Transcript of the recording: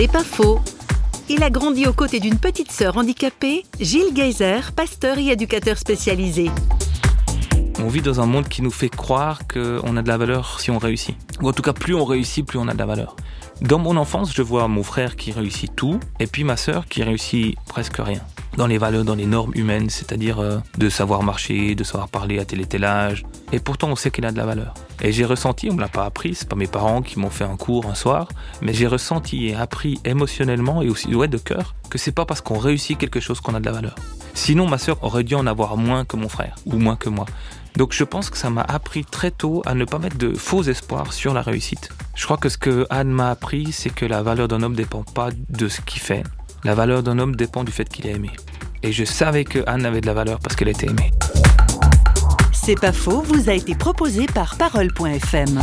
C'est pas faux. Il a grandi aux côtés d'une petite sœur handicapée, Gilles Geyser, pasteur et éducateur spécialisé. On vit dans un monde qui nous fait croire qu'on a de la valeur si on réussit. Ou en tout cas, plus on réussit, plus on a de la valeur. Dans mon enfance, je vois mon frère qui réussit tout, et puis ma sœur qui réussit presque rien. Dans les valeurs, dans les normes humaines, c'est-à-dire euh, de savoir marcher, de savoir parler à tel et tel âge. Et pourtant, on sait qu'il a de la valeur. Et j'ai ressenti, on me l'a pas appris, c'est pas mes parents qui m'ont fait un cours un soir, mais j'ai ressenti et appris émotionnellement et aussi ouais, de cœur que c'est pas parce qu'on réussit quelque chose qu'on a de la valeur. Sinon, ma sœur aurait dû en avoir moins que mon frère, ou moins que moi. Donc je pense que ça m'a appris très tôt à ne pas mettre de faux espoirs sur la réussite. Je crois que ce que Anne m'a appris, c'est que la valeur d'un homme ne dépend pas de ce qu'il fait. La valeur d'un homme dépend du fait qu'il est aimé. Et je savais que Anne avait de la valeur parce qu'elle était aimée. C'est pas faux, vous a été proposé par Parole.fm.